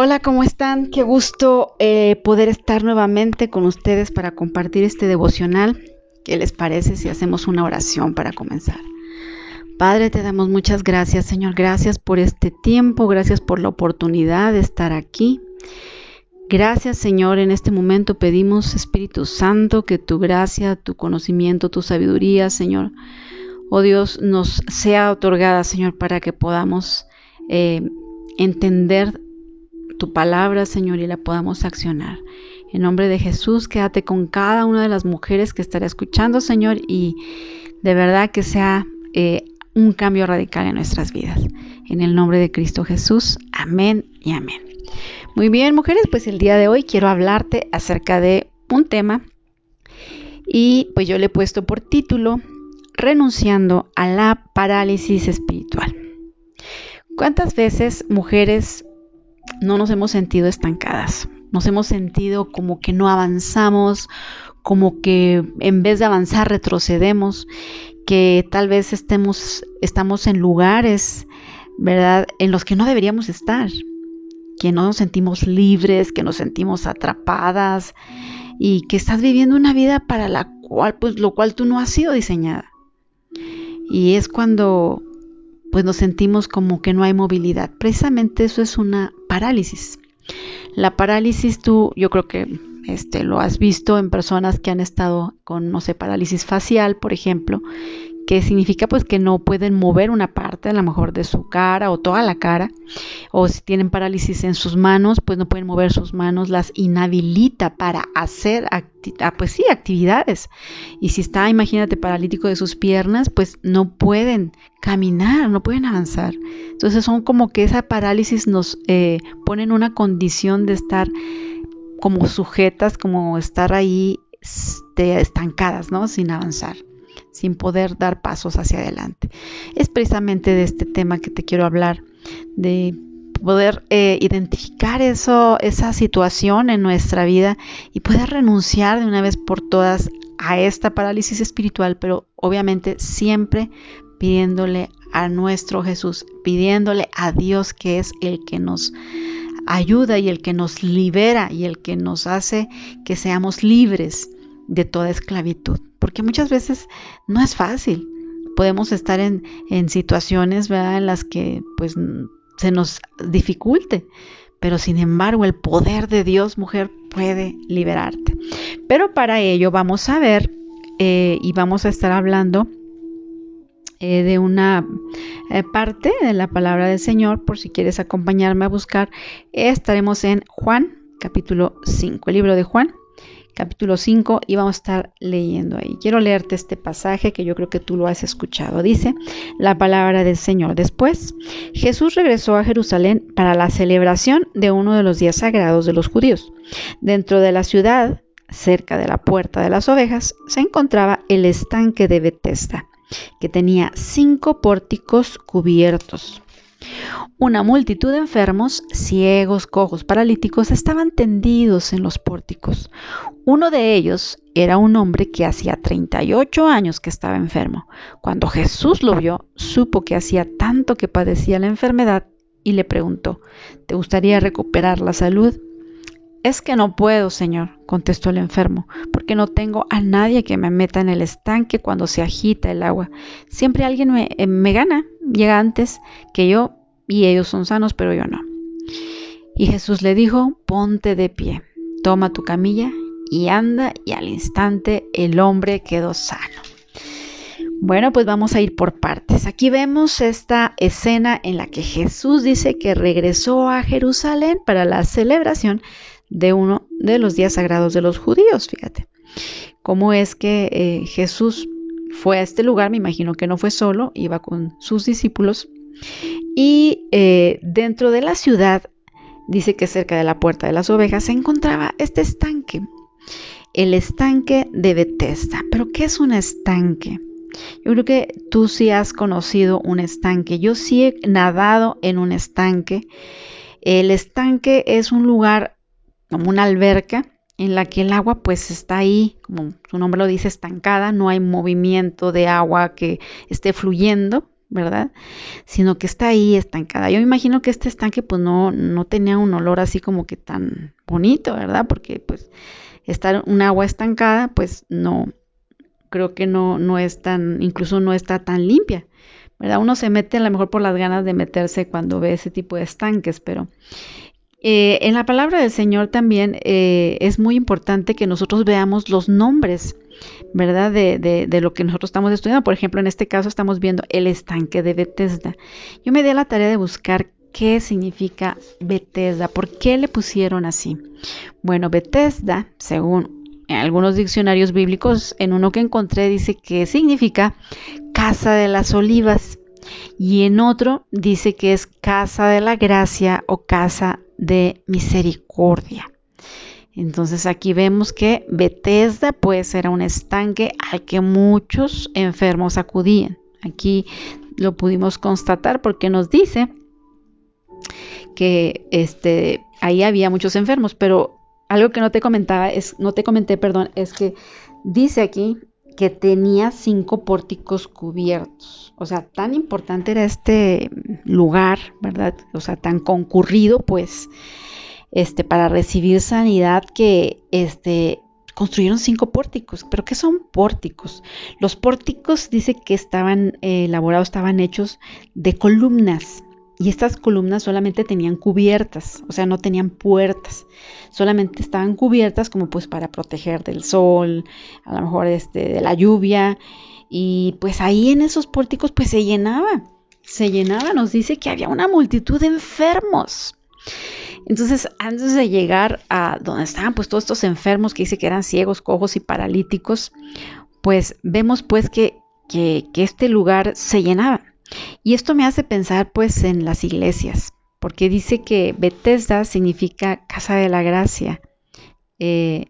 Hola, ¿cómo están? Qué gusto eh, poder estar nuevamente con ustedes para compartir este devocional. ¿Qué les parece si hacemos una oración para comenzar? Padre, te damos muchas gracias, Señor. Gracias por este tiempo, gracias por la oportunidad de estar aquí. Gracias, Señor. En este momento pedimos, Espíritu Santo, que tu gracia, tu conocimiento, tu sabiduría, Señor, oh Dios, nos sea otorgada, Señor, para que podamos eh, entender tu palabra, Señor, y la podamos accionar. En nombre de Jesús, quédate con cada una de las mujeres que estará escuchando, Señor, y de verdad que sea eh, un cambio radical en nuestras vidas. En el nombre de Cristo Jesús, amén y amén. Muy bien, mujeres, pues el día de hoy quiero hablarte acerca de un tema y pues yo le he puesto por título Renunciando a la parálisis espiritual. ¿Cuántas veces mujeres no nos hemos sentido estancadas. Nos hemos sentido como que no avanzamos, como que en vez de avanzar retrocedemos, que tal vez estemos, estamos en lugares, ¿verdad?, en los que no deberíamos estar, que no nos sentimos libres, que nos sentimos atrapadas y que estás viviendo una vida para la cual, pues, lo cual tú no has sido diseñada. Y es cuando pues nos sentimos como que no hay movilidad. Precisamente eso es una parálisis. La parálisis tú, yo creo que este, lo has visto en personas que han estado con, no sé, parálisis facial, por ejemplo, que significa pues que no pueden mover una parte a lo mejor de su cara o toda la cara, o si tienen parálisis en sus manos, pues no pueden mover sus manos, las inhabilita para hacer ah, pues sí, actividades. Y si está, imagínate, paralítico de sus piernas, pues no pueden caminar, no pueden avanzar. Entonces son como que esa parálisis nos eh, pone en una condición de estar como sujetas, como estar ahí estancadas, ¿no? Sin avanzar sin poder dar pasos hacia adelante. Es precisamente de este tema que te quiero hablar, de poder eh, identificar eso, esa situación en nuestra vida y poder renunciar de una vez por todas a esta parálisis espiritual, pero obviamente siempre pidiéndole a nuestro Jesús, pidiéndole a Dios que es el que nos ayuda y el que nos libera y el que nos hace que seamos libres de toda esclavitud porque muchas veces no es fácil. Podemos estar en, situaciones en las que pues se nos dificulte, pero sin embargo el poder de Dios, mujer, puede liberarte. Pero para ello vamos a ver eh, y vamos a estar hablando eh, de una eh, parte de la palabra del Señor, por si quieres acompañarme a buscar, estaremos en Juan capítulo 5, el libro de Juan capítulo 5 y vamos a estar leyendo ahí. Quiero leerte este pasaje que yo creo que tú lo has escuchado. Dice la palabra del Señor. Después, Jesús regresó a Jerusalén para la celebración de uno de los días sagrados de los judíos. Dentro de la ciudad, cerca de la puerta de las ovejas, se encontraba el estanque de Bethesda, que tenía cinco pórticos cubiertos una multitud de enfermos, ciegos, cojos, paralíticos estaban tendidos en los pórticos. Uno de ellos era un hombre que hacía 38 años que estaba enfermo. Cuando Jesús lo vio, supo que hacía tanto que padecía la enfermedad y le preguntó, ¿te gustaría recuperar la salud? Es que no puedo, Señor, contestó el enfermo, porque no tengo a nadie que me meta en el estanque cuando se agita el agua. Siempre alguien me, eh, me gana, llega antes que yo y ellos son sanos, pero yo no. Y Jesús le dijo, ponte de pie, toma tu camilla y anda, y al instante el hombre quedó sano. Bueno, pues vamos a ir por partes. Aquí vemos esta escena en la que Jesús dice que regresó a Jerusalén para la celebración de uno de los días sagrados de los judíos, fíjate. ¿Cómo es que eh, Jesús fue a este lugar? Me imagino que no fue solo, iba con sus discípulos y eh, dentro de la ciudad, dice que cerca de la puerta de las ovejas, se encontraba este estanque, el estanque de Bethesda. ¿Pero qué es un estanque? Yo creo que tú sí has conocido un estanque. Yo sí he nadado en un estanque. El estanque es un lugar como una alberca en la que el agua pues está ahí, como su nombre lo dice, estancada, no hay movimiento de agua que esté fluyendo, ¿verdad? Sino que está ahí estancada. Yo me imagino que este estanque pues no, no tenía un olor así como que tan bonito, ¿verdad? Porque pues estar un agua estancada pues no, creo que no, no es tan, incluso no está tan limpia. ¿verdad? Uno se mete a lo mejor por las ganas de meterse cuando ve ese tipo de estanques, pero eh, en la palabra del Señor también eh, es muy importante que nosotros veamos los nombres, ¿verdad? De, lo que nosotros estamos estudiando. Por ejemplo, en este caso estamos viendo el estanque de Bethesda. Yo me di a la tarea de buscar qué significa Bethesda, por qué le pusieron así. Bueno, Bethesda, según algunos diccionarios bíblicos, en uno que encontré dice que significa casa de las olivas y en otro dice que es casa de la gracia o casa de misericordia. Entonces aquí vemos que Bethesda pues era un estanque al que muchos enfermos acudían. Aquí lo pudimos constatar porque nos dice que este, ahí había muchos enfermos, pero algo que no te comentaba es, no te comenté, perdón, es que dice aquí que tenía cinco pórticos cubiertos. O sea, tan importante era este lugar, ¿verdad? O sea, tan concurrido, pues, este, para recibir sanidad que, este, construyeron cinco pórticos. ¿Pero qué son pórticos? Los pórticos dice que estaban eh, elaborados, estaban hechos de columnas. Y estas columnas solamente tenían cubiertas, o sea, no tenían puertas, solamente estaban cubiertas como pues para proteger del sol, a lo mejor este, de la lluvia. Y pues ahí en esos pórticos pues se llenaba, se llenaba, nos dice que había una multitud de enfermos. Entonces, antes de llegar a donde estaban pues todos estos enfermos que dice que eran ciegos, cojos y paralíticos, pues vemos pues que, que, que este lugar se llenaba. Y esto me hace pensar pues en las iglesias, porque dice que Bethesda significa casa de la gracia, eh,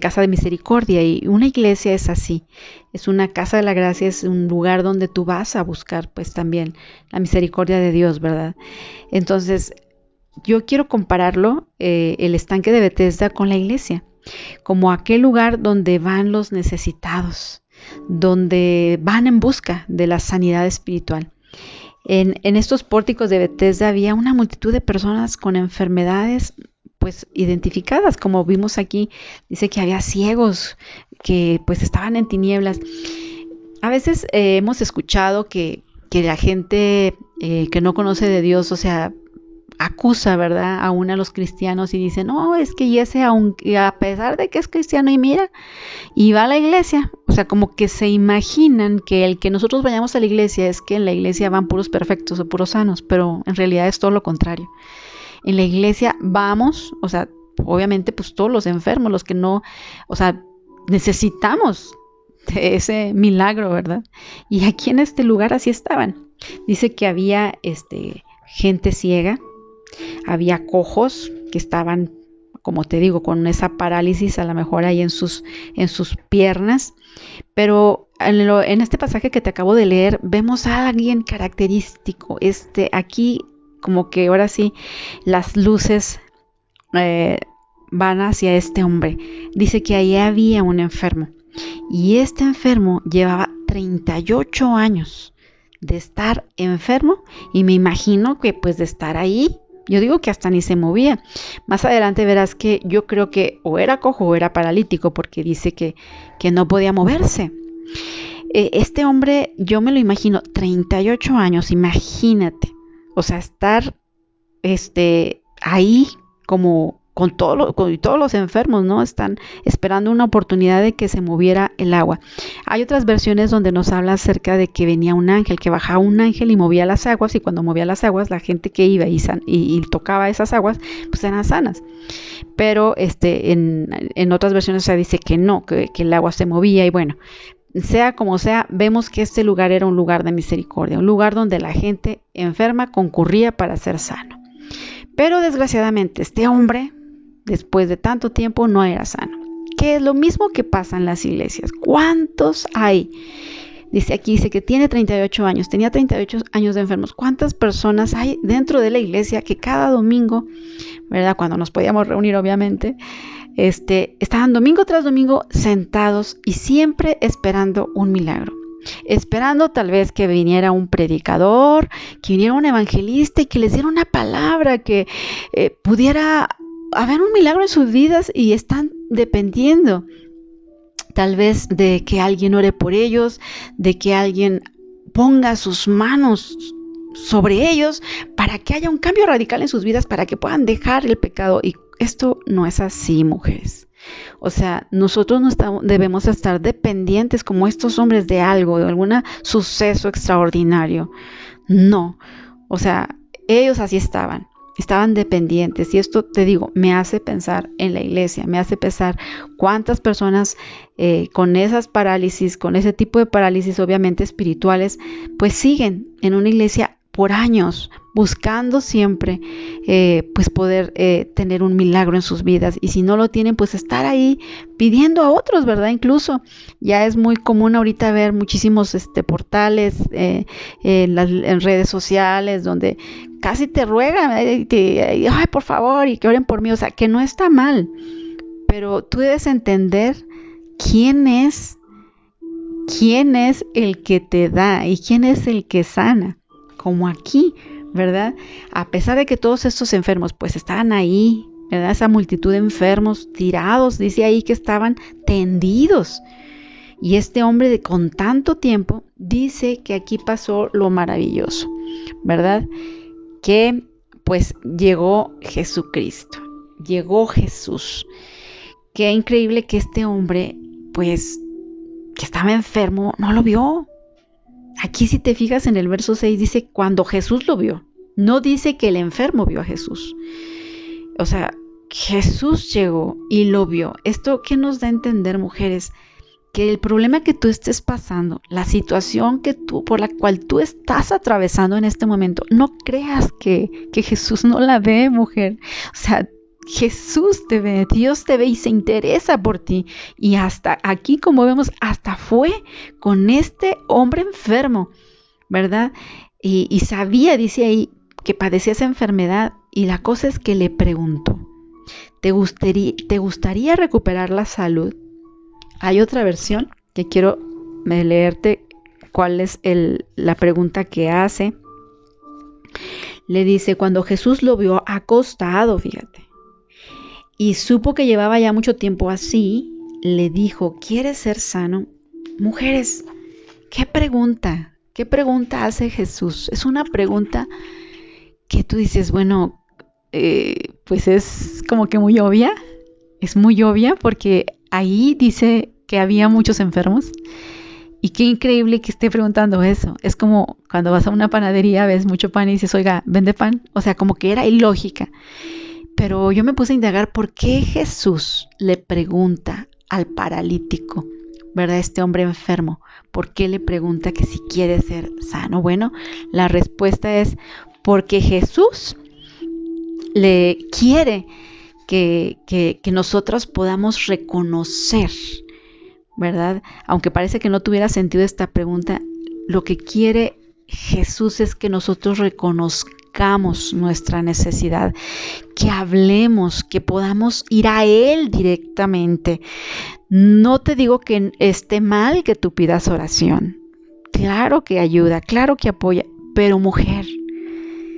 casa de misericordia, y una iglesia es así, es una casa de la gracia, es un lugar donde tú vas a buscar pues también la misericordia de Dios, ¿verdad? Entonces, yo quiero compararlo, eh, el estanque de Bethesda, con la iglesia, como aquel lugar donde van los necesitados, donde van en busca de la sanidad espiritual. En, estos pórticos de Bethesda había una multitud de personas con enfermedades pues identificadas, como vimos aquí, dice que había ciegos que pues estaban en tinieblas. A veces eh, hemos escuchado que, la gente eh, que no conoce de Dios, o sea, acusa, ¿verdad?, aún a los cristianos y dice, no, es que ese, aunque a pesar de que es cristiano y mira, y va a la iglesia, o sea, como que se imaginan que el que nosotros vayamos a la iglesia es que en la iglesia van puros perfectos o puros sanos, pero en realidad es todo lo contrario. En la iglesia vamos, o sea, obviamente pues todos los enfermos, los que no, o sea, necesitamos ese milagro, ¿verdad? Y aquí en este lugar así estaban. Dice que había este gente ciega, había cojos que estaban, como te digo, con esa parálisis a lo mejor ahí en sus, en sus piernas. Pero en, este pasaje que te acabo de leer, vemos a alguien característico. Este, aquí, como que ahora sí, las luces eh, van hacia este hombre. Dice que ahí había un enfermo. Y este enfermo llevaba 38 años de estar enfermo y me imagino que pues de estar ahí yo digo que hasta ni se movía. Más adelante verás que yo creo que o era cojo o era paralítico porque dice que, que no podía moverse. Eh, este hombre, yo me lo imagino, 38 años, imagínate. O sea, estar este, ahí como con, todos los enfermos, ¿no? Están esperando una oportunidad de que se moviera el agua. Hay otras versiones donde nos habla acerca de que venía un ángel, que bajaba un ángel y movía las aguas, y cuando movía las aguas, la gente que iba y, tocaba esas aguas, pues eran sanas. Pero este, en, otras versiones se dice que no, que, que el agua se movía, y bueno, sea como sea, vemos que este lugar era un lugar de misericordia, un lugar donde la gente enferma concurría para ser sano. Pero desgraciadamente este hombre después de tanto tiempo no era sano. Que es lo mismo que pasa en las iglesias. ¿Cuántos hay? Dice aquí, dice que tiene 38 años, tenía 38 años de enfermos. ¿Cuántas personas hay dentro de la iglesia que cada domingo, ¿verdad? Cuando nos podíamos reunir, obviamente, este, estaban domingo tras domingo sentados y siempre esperando un milagro? esperando tal vez que viniera un predicador, que viniera un evangelista y que les diera una palabra, que eh, pudiera haber un milagro en sus vidas y están dependiendo tal vez de que alguien ore por ellos, de que alguien ponga sus manos sobre ellos para que haya un cambio radical en sus vidas, para que puedan dejar el pecado. Y esto no es así, mujeres. O sea, nosotros no estamos, debemos estar dependientes como estos hombres de algo, de algún suceso extraordinario. No. O sea, ellos así estaban estaban dependientes. Y esto, te digo, me hace pensar en la iglesia, me hace pensar cuántas personas eh, con esas parálisis, con ese tipo de parálisis obviamente espirituales, pues siguen en una iglesia por años, buscando siempre eh, pues poder eh, tener un milagro en sus vidas. Y si no lo tienen pues estar ahí pidiendo a otros verdad incluso ya es muy común ahorita ver muchísimos este portales eh, en, las, redes sociales donde casi te ruegan ay por favor y que oren por mí o sea que no está mal pero tú debes entender quién es quién es el que te da y quién es el que sana como aquí, ¿verdad? A pesar de que todos estos enfermos pues estaban ahí, ¿verdad? Esa multitud de enfermos tirados, dice ahí que estaban tendidos. Y este hombre con tanto tiempo dice que aquí pasó lo maravilloso, ¿verdad? Que pues llegó Jesucristo, llegó Jesús. Qué increíble que este hombre pues que estaba enfermo no lo vio, Aquí si te fijas en el verso 6 dice cuando Jesús lo vio. No dice que el enfermo vio a Jesús. O sea, Jesús llegó y lo vio. Esto que nos da a entender, mujeres, que el problema que tú estés pasando, la situación que tú, por la cual tú estás atravesando en este momento, no creas que, que Jesús no la ve, mujer. O sea, Jesús te ve, Dios te ve y se interesa por ti. Y hasta aquí, como vemos, hasta fue con este hombre enfermo, ¿verdad? Y, sabía, dice ahí, que padecía esa enfermedad. Y la cosa es que le preguntó, ¿te gustaría, ¿te gustaría recuperar la salud? Hay otra versión que quiero leerte cuál es la pregunta que hace. Le dice, cuando Jesús lo vio acostado, fíjate, y supo que llevaba ya mucho tiempo así, le dijo, ¿quieres ser sano? Mujeres, ¿qué pregunta? ¿Qué pregunta hace Jesús? Es una pregunta que tú dices, bueno, eh, pues es como que muy obvia, es muy obvia porque ahí dice que había muchos enfermos. Y qué increíble que esté preguntando eso. Es como cuando vas a una panadería, ves mucho pan y dices, oiga, vende pan. O sea, como que era ilógica. Pero yo me puse a indagar por qué Jesús le pregunta al paralítico, ¿verdad? Este hombre enfermo, ¿por qué le pregunta que si quiere ser sano? Bueno, la respuesta es porque Jesús le quiere que, que, que nosotros podamos reconocer, ¿verdad? Aunque parece que no tuviera sentido esta pregunta, lo que quiere Jesús es que nosotros reconozcamos nuestra necesidad, que hablemos, que podamos ir a Él directamente. No te digo que esté mal que tú pidas oración. Claro que ayuda, claro que apoya, pero mujer,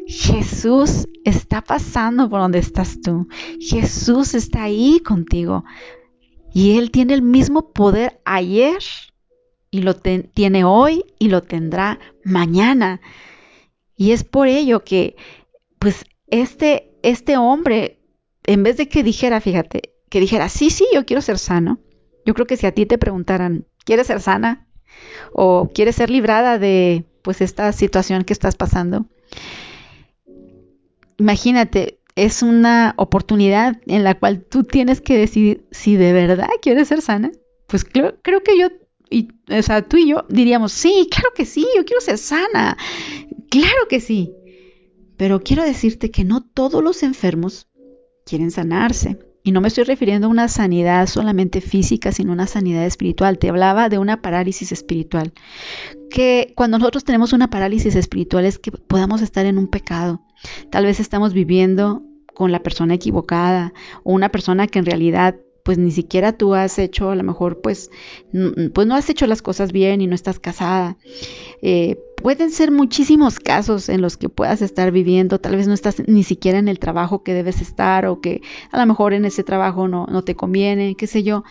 Jesús está pasando por donde estás tú. Jesús está ahí contigo. Y Él tiene el mismo poder ayer y lo tiene hoy y lo tendrá mañana. Y es por ello que, pues, este, este hombre, en vez de que dijera, fíjate, que dijera, sí, sí, yo quiero ser sano, yo creo que si a ti te preguntaran, ¿quieres ser sana? ¿O quieres ser librada de, pues, esta situación que estás pasando? Imagínate, es una oportunidad en la cual tú tienes que decidir si de verdad quieres ser sana. Pues creo, creo que yo, y, o sea, tú y yo diríamos, sí, claro que sí, yo quiero ser sana. Claro que sí. Pero quiero decirte que no todos los enfermos quieren sanarse. Y no me estoy refiriendo a una sanidad solamente física, sino una sanidad espiritual. Te hablaba de una parálisis espiritual. Que cuando nosotros tenemos una parálisis espiritual es que podamos estar en un pecado. Tal vez estamos viviendo con la persona equivocada o una persona que en realidad pues ni siquiera tú has hecho, a lo mejor pues, pues no has hecho las cosas bien y no estás casada. Eh, pueden ser muchísimos casos en los que puedas estar viviendo, tal vez no estás ni siquiera en el trabajo que debes estar o que a lo mejor en ese trabajo no, no te conviene, qué sé yo.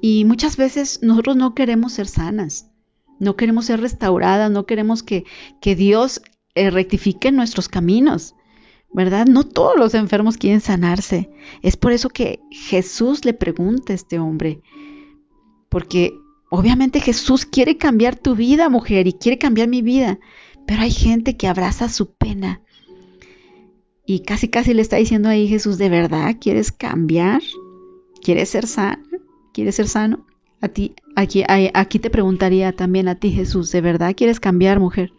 Y muchas veces nosotros no queremos ser sanas, no queremos ser restauradas, no queremos que, que Dios eh, rectifique nuestros caminos. ¿Verdad? No todos los enfermos quieren sanarse. Es por eso que Jesús le pregunta a este hombre, porque obviamente Jesús quiere cambiar tu vida, mujer, y quiere cambiar mi vida, pero hay gente que abraza su pena. Y casi casi le está diciendo ahí Jesús, ¿de verdad quieres cambiar? ¿Quieres ser sano? ¿Quieres ser sano? A ti, aquí, aquí te preguntaría también a ti, Jesús, ¿de verdad quieres cambiar, mujer?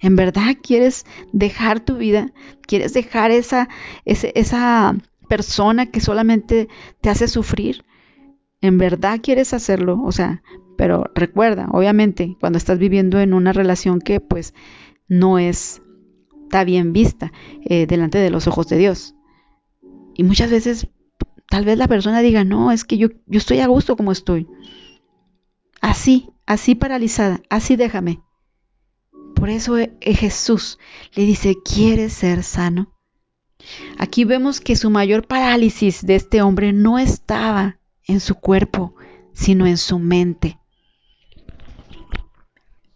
¿En verdad quieres dejar tu vida? ¿Quieres dejar esa, esa persona que solamente te hace sufrir? ¿En verdad quieres hacerlo? O sea, pero recuerda, obviamente, cuando estás viviendo en una relación que pues no es, está bien vista eh, delante de los ojos de Dios. Y muchas veces tal vez la persona diga, no, es que yo, yo estoy a gusto como estoy. Así, así paralizada, así déjame. Por eso eh, Jesús le dice, ¿quieres ser sano? Aquí vemos que su mayor parálisis de este hombre no estaba en su cuerpo, sino en su mente.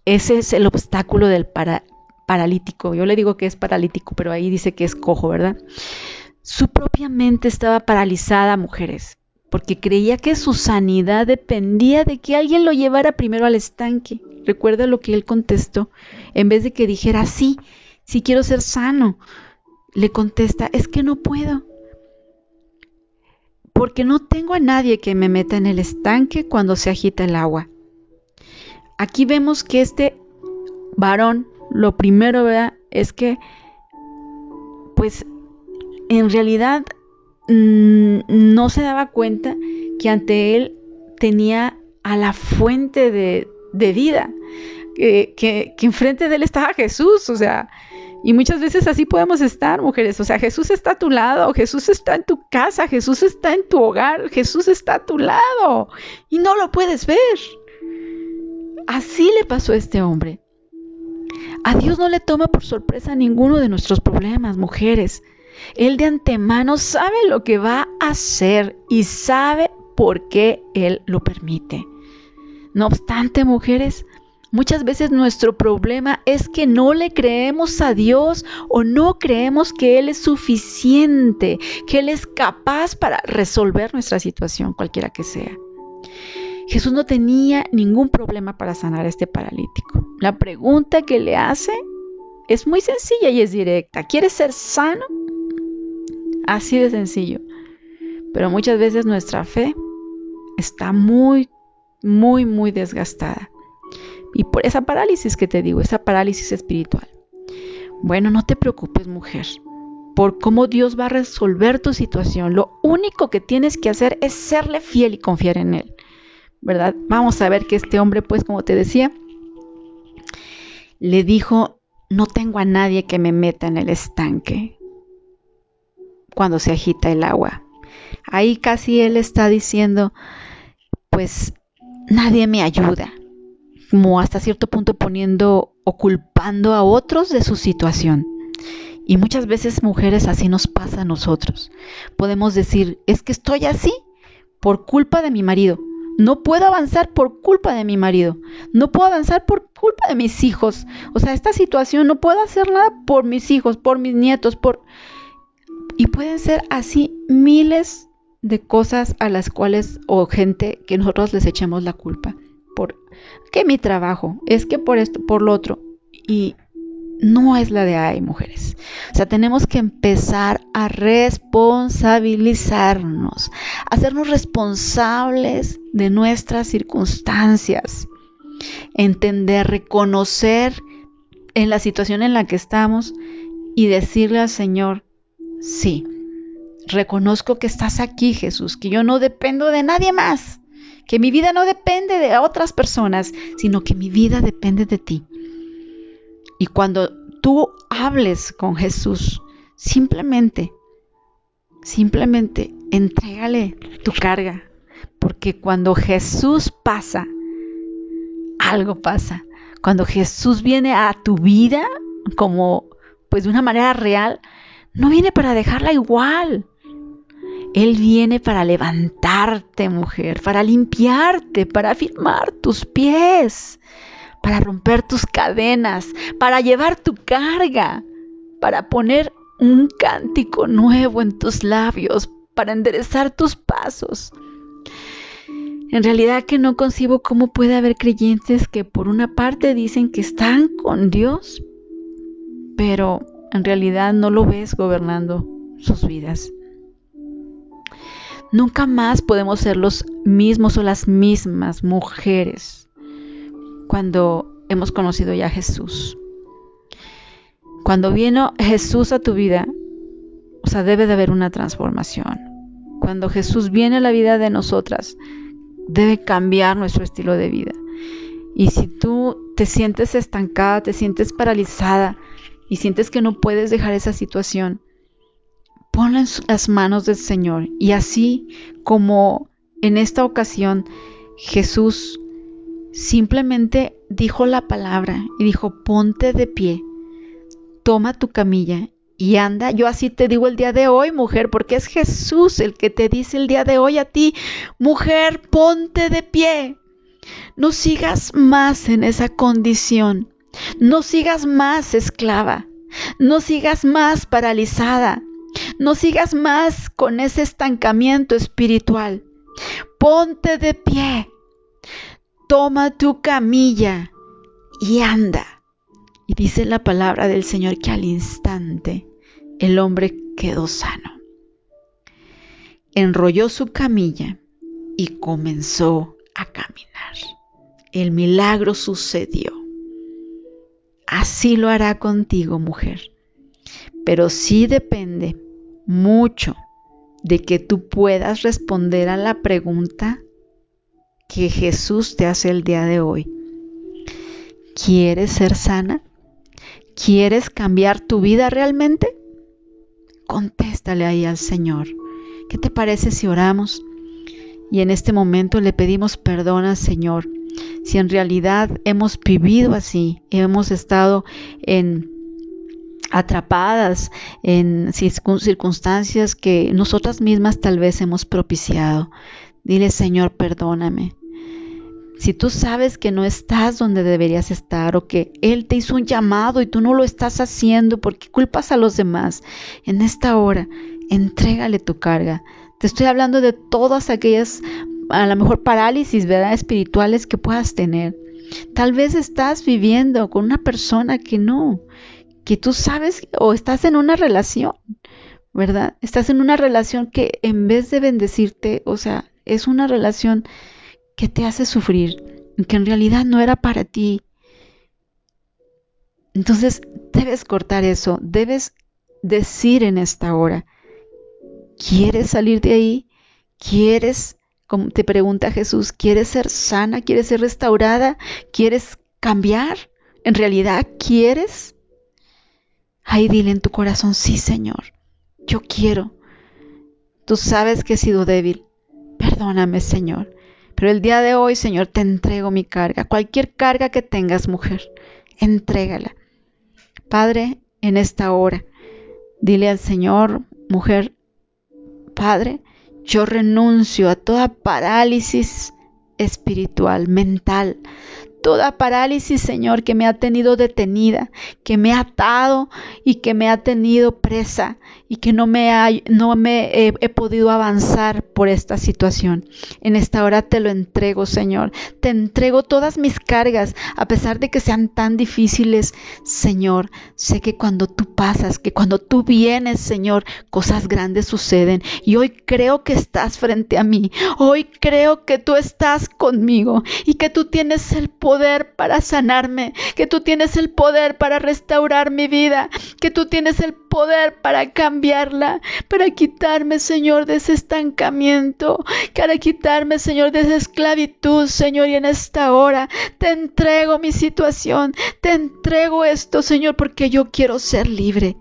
Ese es el obstáculo del paralítico. Yo le digo que es paralítico, pero ahí dice que es cojo, ¿verdad? Su propia mente estaba paralizada, mujeres, porque creía que su sanidad dependía de que alguien lo llevara primero al estanque. Recuerda lo que él contestó. En vez de que dijera, sí, sí quiero ser sano, le contesta, es que no puedo. Porque no tengo a nadie que me meta en el estanque cuando se agita el agua. Aquí vemos que este varón, lo primero, ¿verdad? Es que, pues, en realidad mm, no se daba cuenta que ante él tenía a la fuente de, de vida, que, que, enfrente de él estaba Jesús, o sea, y muchas veces así podemos estar, mujeres, o sea, Jesús está a tu lado, Jesús está en tu casa, Jesús está en tu hogar, Jesús está a tu lado y no lo puedes ver. Así le pasó a este hombre. A Dios no le toma por sorpresa ninguno de nuestros problemas, mujeres. Él de antemano sabe lo que va a hacer y sabe por qué Él lo permite. No obstante, mujeres, muchas veces nuestro problema es que no le creemos a Dios o no creemos que Él es suficiente, que Él es capaz para resolver nuestra situación, cualquiera que sea. Jesús no tenía ningún problema para sanar a este paralítico. La pregunta que le hace es muy sencilla y es directa. ¿Quieres ser sano? Así de sencillo. Pero muchas veces nuestra fe está muy muy, muy desgastada. Y por esa parálisis que te digo, esa parálisis espiritual. Bueno, no te preocupes, mujer, por cómo Dios va a resolver tu situación. Lo único que tienes que hacer es serle fiel y confiar en Él. ¿Verdad? Vamos a ver que este hombre, pues, como te decía, le dijo, no tengo a nadie que me meta en el estanque cuando se agita el agua. Ahí casi él está diciendo, pues nadie me ayuda, como hasta cierto punto poniendo o culpando a otros de su situación. Y muchas veces mujeres así nos pasa a nosotros. Podemos decir, es que estoy así por culpa de mi marido. No puedo avanzar por culpa de mi marido. No puedo avanzar por culpa de mis hijos. O sea, esta situación no puedo hacer nada por mis hijos, por mis nietos, por... Y pueden ser así miles de cosas a las cuales o gente que nosotros les echemos la culpa por que mi trabajo es que por esto por lo otro y no es la de ay mujeres o sea tenemos que empezar a responsabilizarnos hacernos responsables de nuestras circunstancias entender reconocer en la situación en la que estamos y decirle al Señor sí Reconozco que estás aquí, Jesús, que yo no dependo de nadie más, que mi vida no depende de otras personas, sino que mi vida depende de ti. Y cuando tú hables con Jesús, simplemente, simplemente entrégale tu carga, porque cuando Jesús pasa, algo pasa. Cuando Jesús viene a tu vida como pues de una manera real, no viene para dejarla igual. Él viene para levantarte, mujer, para limpiarte, para afirmar tus pies, para romper tus cadenas, para llevar tu carga, para poner un cántico nuevo en tus labios, para enderezar tus pasos. En realidad que no concibo cómo puede haber creyentes que por una parte dicen que están con Dios, pero en realidad no lo ves gobernando sus vidas. Nunca más podemos ser los mismos o las mismas mujeres cuando hemos conocido ya a Jesús. Cuando vino Jesús a tu vida, o sea, debe de haber una transformación. Cuando Jesús viene a la vida de nosotras, debe cambiar nuestro estilo de vida. Y si tú te sientes estancada, te sientes paralizada y sientes que no puedes dejar esa situación, ponla en las manos del Señor. Y así como en esta ocasión Jesús simplemente dijo la palabra y dijo, ponte de pie, toma tu camilla y anda. Yo así te digo el día de hoy, mujer, porque es Jesús el que te dice el día de hoy a ti, mujer, ponte de pie. No sigas más en esa condición. No sigas más esclava. No sigas más paralizada. No sigas más con ese estancamiento espiritual. Ponte de pie. Toma tu camilla y anda. Y dice la palabra del Señor que al instante el hombre quedó sano. Enrolló su camilla y comenzó a caminar. El milagro sucedió. Así lo hará contigo, mujer. Pero sí depende mucho de que tú puedas responder a la pregunta que Jesús te hace el día de hoy. ¿Quieres ser sana? ¿Quieres cambiar tu vida realmente? contéstale ahí al Señor. ¿Qué te parece si oramos? Y en este momento le pedimos perdón al Señor. Si en realidad hemos vivido así, hemos estado en atrapadas en circunstancias que nosotras mismas tal vez hemos propiciado. Dile, Señor, perdóname. Si tú sabes que no estás donde deberías estar o que Él te hizo un llamado y tú no lo estás haciendo porque culpas a los demás, en esta hora, entrégale tu carga. Te estoy hablando de todas aquellas, a lo mejor parálisis, ¿verdad? Espirituales que puedas tener. Tal vez estás viviendo con una persona que no, que tú sabes o estás en una relación, ¿verdad? Estás en una relación que en vez de bendecirte, o sea, es una relación que te hace sufrir, que en realidad no era para ti. Entonces debes cortar eso, debes decir en esta hora, ¿quieres salir de ahí? ¿Quieres, como te pregunta Jesús, ¿quieres ser sana? ¿Quieres ser restaurada? ¿Quieres cambiar? ¿En realidad quieres? Ahí dile en tu corazón, sí Señor, yo quiero. Tú sabes que he sido débil. Perdóname, Señor. Pero el día de hoy, Señor, te entrego mi carga. Cualquier carga que tengas, mujer, entrégala. Padre, en esta hora, dile al Señor, mujer, Padre, yo renuncio a toda parálisis espiritual, mental, toda parálisis, Señor, que me ha tenido detenida, que me ha atado y que me ha tenido presa y que no me, ha, no me he, he, podido avanzar por esta situación. En esta hora te lo entrego, Señor. Te entrego todas mis cargas, a pesar de que sean tan difíciles, Señor. Sé que cuando tú pasas, que cuando tú vienes, Señor, cosas grandes suceden. Y hoy creo que estás frente a mí. Hoy creo que tú estás conmigo y que tú tienes el poder para sanarme, que tú tienes el poder para restaurar mi vida, que tú tienes el poder para cambiarla, para quitarme, Señor, de ese estancamiento, para quitarme, Señor, de esa esclavitud, Señor, y en esta hora te entrego mi situación, te entrego esto, Señor, porque yo quiero ser libre.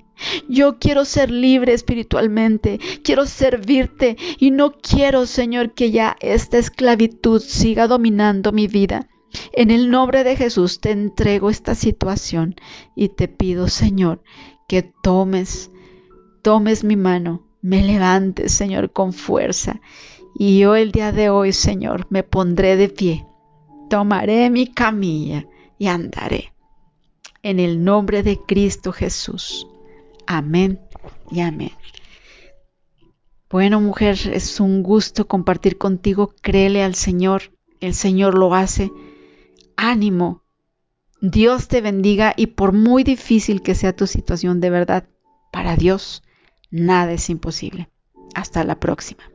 Yo quiero ser libre espiritualmente, quiero servirte y no quiero, Señor, que ya esta esclavitud siga dominando mi vida. En el nombre de Jesús te entrego esta situación y te pido, Señor, que tomes, tomes mi mano, me levantes, Señor, con fuerza. Y yo el día de hoy, Señor, me pondré de pie, tomaré mi camilla y andaré. En el nombre de Cristo Jesús. Amén y amén. Bueno, mujer, es un gusto compartir contigo. Créele al Señor. El Señor lo hace. Ánimo. Dios te bendiga y por muy difícil que sea tu situación de verdad, para Dios nada es imposible. Hasta la próxima.